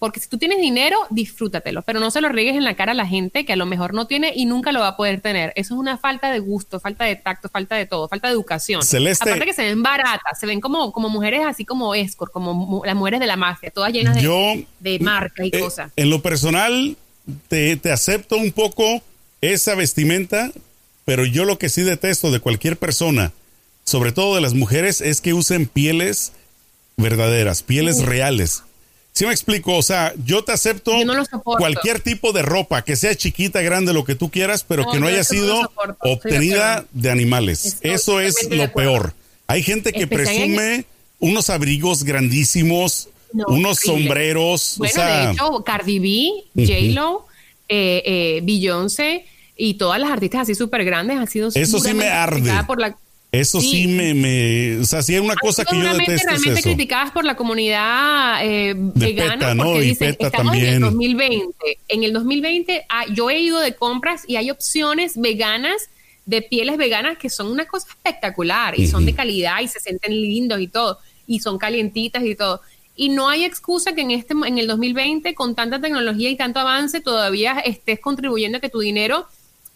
Porque si tú tienes dinero, disfrútatelo, pero no se lo riegues en la cara a la gente que a lo mejor no tiene y nunca lo va a poder tener. Eso es una falta de gusto, falta de tacto, falta de todo, falta de educación. Celeste. Aparte que se ven baratas, se ven como, como mujeres así como escort, como las mujeres de la mafia, todas llenas de, de marca y eh, cosas. En lo personal, te, te acepto un poco esa vestimenta, pero yo lo que sí detesto de cualquier persona, sobre todo de las mujeres, es que usen pieles verdaderas, pieles reales. ¿Sí me explico? O sea, yo te acepto cualquier tipo de ropa, que sea chiquita, grande, lo que tú quieras, pero que no haya sido obtenida de animales. Eso es lo peor. Hay gente que presume unos abrigos grandísimos, unos sombreros. Bueno, de hecho, Cardi B, J-Lo, eh, eh, Beyoncé y todas las artistas así súper grandes han sido Eso sí me arde. Por la, eso sí, me, me, o sea, sí hay una cosa que yo detesto realmente es eso. criticadas por la comunidad eh, vegana PETA, ¿no? porque y dicen, estamos también. en el 2020. En el 2020 ah, yo he ido de compras y hay opciones veganas de pieles veganas que son una cosa espectacular y son de calidad y se sienten lindos y todo y son calientitas y todo. Y no hay excusa que en este en el 2020 con tanta tecnología y tanto avance todavía estés contribuyendo a que tu dinero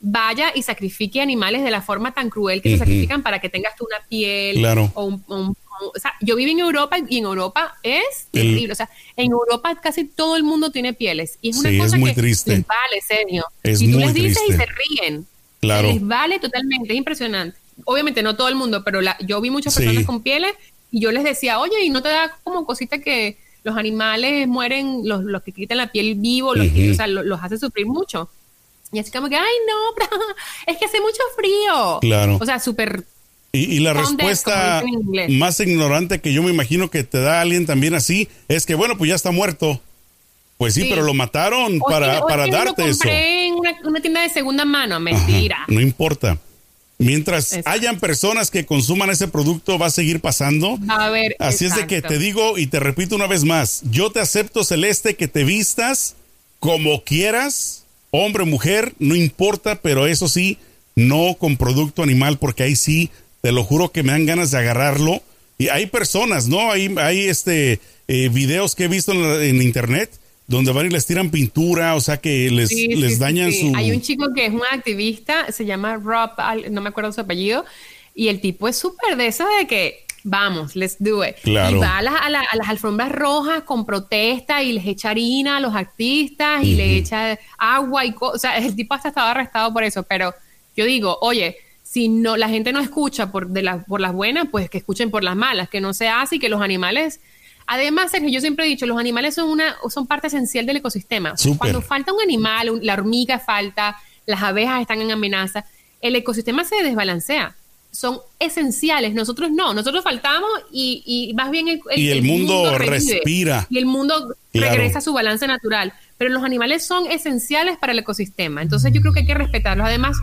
vaya y sacrifique animales de la forma tan cruel que se sacrifican para que tengas tú una piel claro. o un, o sea, yo vivo en Europa y en Europa es terrible. O sea, en Europa casi todo el mundo tiene pieles. Y es una sí, cosa es muy que triste. les vale, Sergio. Es y tú muy les dices triste. y se ríen. Claro. Les vale totalmente, es impresionante. Obviamente no todo el mundo, pero la, yo vi muchas Sí. personas con pieles Y yo les decía, oye, ¿y no te da como cosita que los animales mueren, los, los que quitan la piel vivo, los, que, o sea, los, hace sufrir mucho? Y así como que, ay, no, es que hace mucho frío. Claro. O sea, súper y, la respuesta más ignorante que yo me imagino que te da alguien también así es que, bueno, pues ya está muerto. Pues sí, pero lo mataron para, para darte eso. en una, tienda de segunda mano, mentira. no importa. Mientras hayan personas que consuman ese producto, va a seguir pasando. A ver, Así es de que te digo y te repito una vez más, yo te acepto, Celeste, que te vistas como quieras, hombre, mujer, no importa, pero eso sí, no con producto animal, porque ahí sí te lo juro que me dan ganas de agarrarlo. Y hay personas, ¿no? Hay, hay este eh, videos que he visto en, internet donde van y les tiran pintura, o sea que les, les dañan su... Hay un chico que es un activista, se llama Rob, no me acuerdo su apellido, y el tipo es súper de eso de que, vamos, let's do it. Claro. Y va a las, a, las alfombras rojas con protesta y les echa harina a los artistas y le echa agua y cosas. O sea, el tipo hasta estaba arrestado por eso, pero yo digo, oye, si no, la gente no escucha por, de las por las buenas, pues que escuchen por las malas, que no sea así, que los animales... Además, Sergio, yo siempre he dicho, los animales son una son parte esencial del ecosistema. Cuando falta un animal, la hormiga falta, las abejas están en amenaza, el ecosistema se desbalancea. Son esenciales, nosotros no, nosotros faltamos y, y más bien el, y el, mundo, respira. Y el mundo regresa a su balance natural. Pero los animales son esenciales para el ecosistema. Entonces yo creo que hay que respetarlos. Además,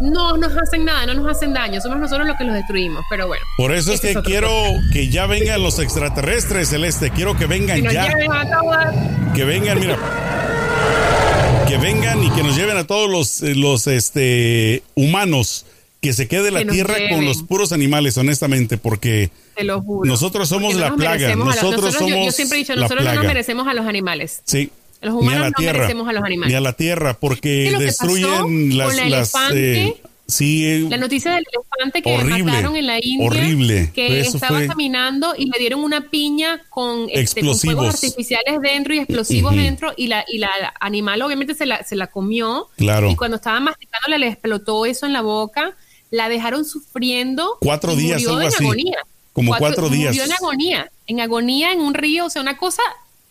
no nos hacen nada, no nos hacen daño, somos nosotros los que los destruimos, pero bueno. Por eso es que quiero que ya vengan los extraterrestres, Celeste, quiero que vengan ya. Que vengan, mira. Que vengan y que nos lleven a todos los, eh, los este, humanos, que se quede la tierra con los puros animales, honestamente, porque nosotros somos la plaga. Nosotros, somos. Yo, siempre he dicho, nosotros no nos merecemos a los animales. Sí, los humanos no tierra, merecemos a los animales. Ni a la tierra, porque destruyen las... las eh, sí, eh, la noticia del elefante que mataron en la India. Horrible. Que estaba caminando y le dieron una piña con, este, fuegos artificiales dentro y explosivos dentro y la, y la animal obviamente se la, se la comió. Claro. Y cuando estaba masticándola le explotó eso en la boca. La dejaron sufriendo. Cuatro días, algo así. Agonía. Como cuatro, días. Murió en agonía. En agonía en un río. O sea, una cosa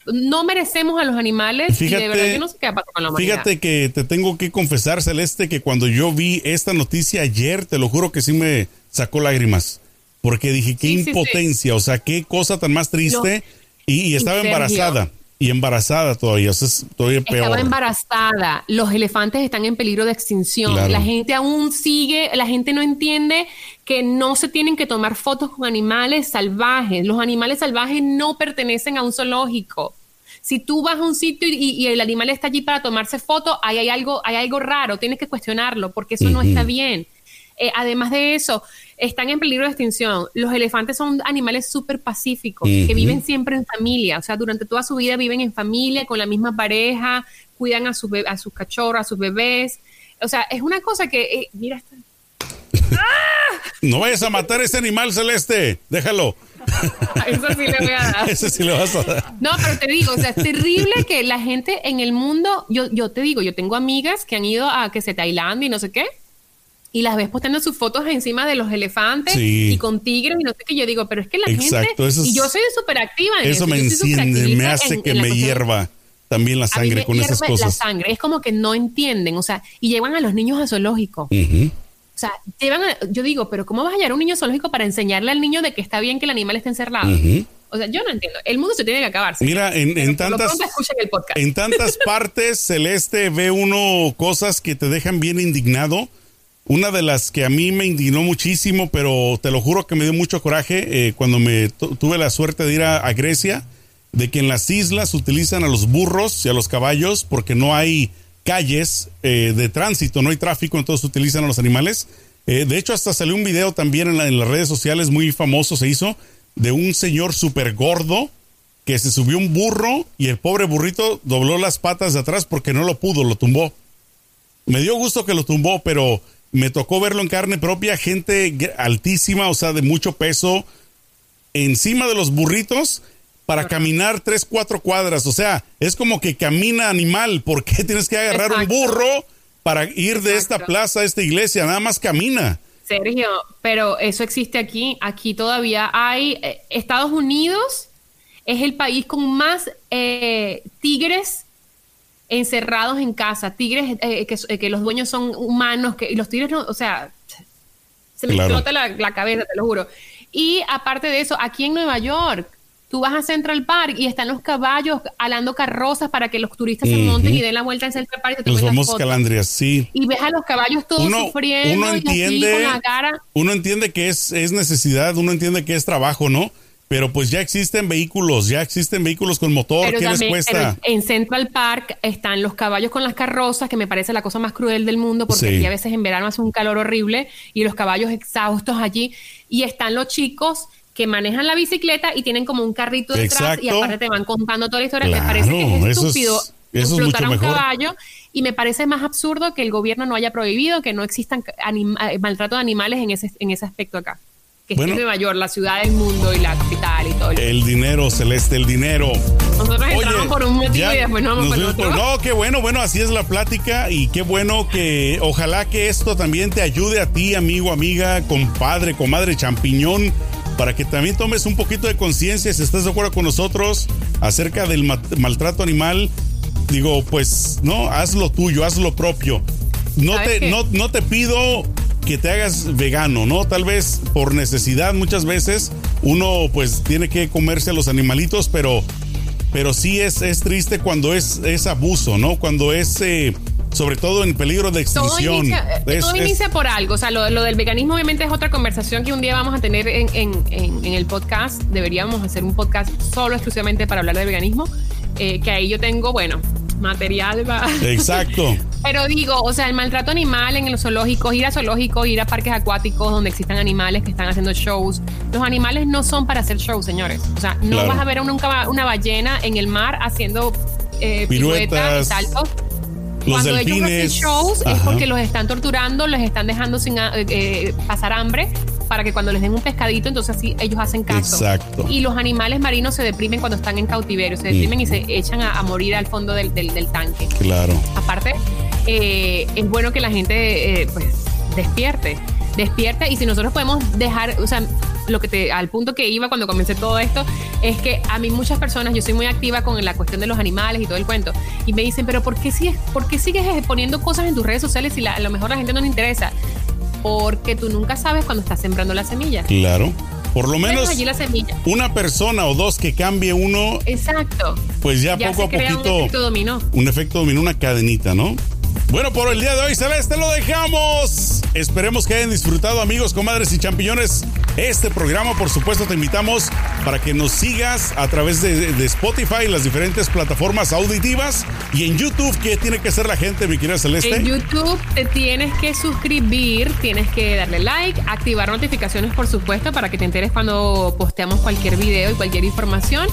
no merecemos a los animales fíjate, y de verdad yo no con la humanidad. Fíjate que te tengo que confesar, Celeste, que cuando yo vi esta noticia ayer, te lo juro que sí me sacó lágrimas. Porque dije, qué impotencia, o sea, qué cosa tan más triste. y, estaba embarazada. Y embarazada todavía, eso es todavía peor. Estaba embarazada. Los elefantes están en peligro de extinción. La gente aún sigue, la gente no entiende que no se tienen que tomar fotos con animales salvajes. Los animales salvajes no pertenecen a un zoológico. Si tú vas a un sitio y, el animal está allí para tomarse fotos, ahí hay algo, hay algo raro, tienes que cuestionarlo porque eso no está bien. Eh, además de eso, están en peligro de extinción. Los elefantes son animales súper pacíficos, que viven siempre en familia, o sea, durante toda su vida viven en familia, con la misma pareja, cuidan a, su a sus cachorros, a sus bebés. O sea, es una cosa que, eh, mira, no vayas a matar a ese animal celeste, déjalo. Eso sí le voy a dar. Eso sí le vas a dar. No, pero te digo, o sea, es terrible que la gente en el mundo, yo, yo te digo, yo tengo amigas que han ido a que se Tailandia y no sé qué, y las ves posteando sus fotos encima de los elefantes y con tigres y no sé qué. Yo digo, pero es que la gente. y yo soy súper activa en eso. Eso me enciende, me hace que me hierva también la sangre con esas cosas. La sangre, es como que no entienden, o sea, y llevan a los niños a zoológico. O sea, llevan yo digo, pero ¿cómo vas a llevar a un niño zoológico para enseñarle al niño de que está bien que el animal esté encerrado? O sea, yo no entiendo. El mundo se tiene que acabar. Mira, en, tantas, en tantas partes, Celeste, ve uno cosas que te dejan bien indignado una de las que a mí me indignó muchísimo, pero te lo juro que me dio mucho coraje eh, cuando me tuve la suerte de ir a, Grecia, de que en las islas utilizan a los burros y a los caballos porque no hay calles eh, de tránsito, no hay tráfico, entonces utilizan a los animales. Eh, de hecho, hasta salió un video también en, en, las redes sociales muy famoso, se hizo, de un señor súper gordo que se subió un burro y el pobre burrito dobló las patas de atrás porque no lo pudo, lo tumbó. Me dio gusto que lo tumbó, pero me tocó verlo en carne propia, gente altísima, o sea, de mucho peso, encima de los burritos para caminar tres, cuatro cuadras. O sea, es como que camina animal. ¿Por qué tienes que agarrar un burro para ir de esta plaza a esta iglesia? Nada más camina. Sergio, pero eso existe aquí. Aquí todavía hay. Eh, Estados Unidos es el país con más eh, tigres encerrados en casa, tigres eh, que, que, los dueños son humanos, que y los tigres no, o sea, se me explota la, la cabeza, te lo juro. Y aparte de eso, aquí en Nueva York, Tú vas a Central Park y están los caballos alando carrozas para que los turistas se monten y den la vuelta en Central Park. Y te los famosos calandrias, sí. Y ves a los caballos todos sufriendo. Uno entiende, uno entiende que es, es necesidad, uno entiende que es trabajo, ¿no? Pero pues ya existen vehículos, ya existen vehículos con motor, ¿qué les cuesta? En Central Park están los caballos con las carrozas, que me parece la cosa más cruel del mundo, porque aquí a veces en verano hace un calor horrible y los caballos exhaustos allí. Y están los chicos que manejan la bicicleta y tienen como un carrito detrás y aparte te van contando toda la historia. me parece que es estúpido explotar un caballo y me parece más absurdo que el gobierno no haya prohibido que no existan eh, maltrato de animales en ese, en ese aspecto acá. Que es Nueva York, la ciudad del mundo y la capital y todo. El dinero, Celeste, el dinero. Nosotros entramos por un motivo y después no vamos por otro. No, qué bueno, bueno, así es la plática y qué bueno que ojalá que esto también te ayude a ti, amigo, amiga, compadre, comadre, champiñón, para que también tomes un poquito de conciencia, si estás de acuerdo con nosotros, acerca del maltrato animal. Digo, pues, no, haz lo tuyo, haz lo propio. No te, no, no te pido que te hagas vegano, ¿no? Tal vez por necesidad muchas veces uno pues tiene que comerse a los animalitos, pero, pero sí es, es triste cuando es, es abuso, ¿no? Cuando es... Eh, sobre todo en peligro de extinción. Todo inicia, por algo. O sea, lo, del veganismo obviamente es otra conversación que un día vamos a tener en, en, el podcast. Deberíamos hacer un podcast solo exclusivamente para hablar de veganismo. Eh, que ahí yo tengo, bueno, material va. Exacto. Pero digo, o sea, el maltrato animal en los zoológicos, ir a zoológicos, ir a parques acuáticos donde existan animales que están haciendo shows. Los animales no son para hacer shows, señores. O sea, no vas a ver nunca una ballena en el mar haciendo eh, piruetas, saltos cuando ellos hacen shows es porque los están torturando, les están dejando sin eh, eh, pasar hambre para que cuando les den un pescadito, entonces así ellos hacen caso. Exacto. Y los animales marinos se deprimen cuando están en cautiverio, se deprimen y se echan a, morir al fondo del, tanque. Claro. Aparte, eh, es bueno que la gente pues despierte despierta y si nosotros podemos dejar, o sea, lo que te, al punto que iba cuando comencé todo esto, es que a mí muchas personas, yo soy muy activa con la cuestión de los animales y todo el cuento, y me dicen, pero ¿por qué sigues, por qué sigues poniendo cosas en tus redes sociales si a lo mejor la gente no le interesa? Porque tú nunca sabes cuando estás sembrando la semilla. Claro. Por lo menos una persona o dos que cambie uno. Exacto. Pues ya, poco a poquito. Un efecto dominó. Un efecto dominó, una cadenita, ¿no? Bueno, por el día de hoy, Celeste, lo dejamos. Esperemos que hayan disfrutado, amigos, comadres y champiñones, este programa. Por supuesto, te invitamos para que nos sigas a través de, Spotify y las diferentes plataformas auditivas. Y en YouTube, ¿qué tiene que hacer la gente, mi querida Celeste? En YouTube te tienes que suscribir, tienes que darle like, activar notificaciones, por supuesto, para que te enteres cuando posteamos cualquier video y cualquier información.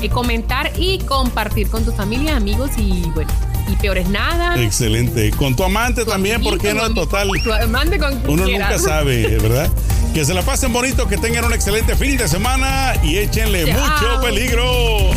Y comentar y compartir con tu familia, amigos y bueno y peor es nada. Excelente. Con tu amante también, ¿por qué no? Total. Tu amante con Uno nunca sabe, ¿verdad? que se la pasen bonito, que tengan un excelente fin de semana y échenle mucho peligro.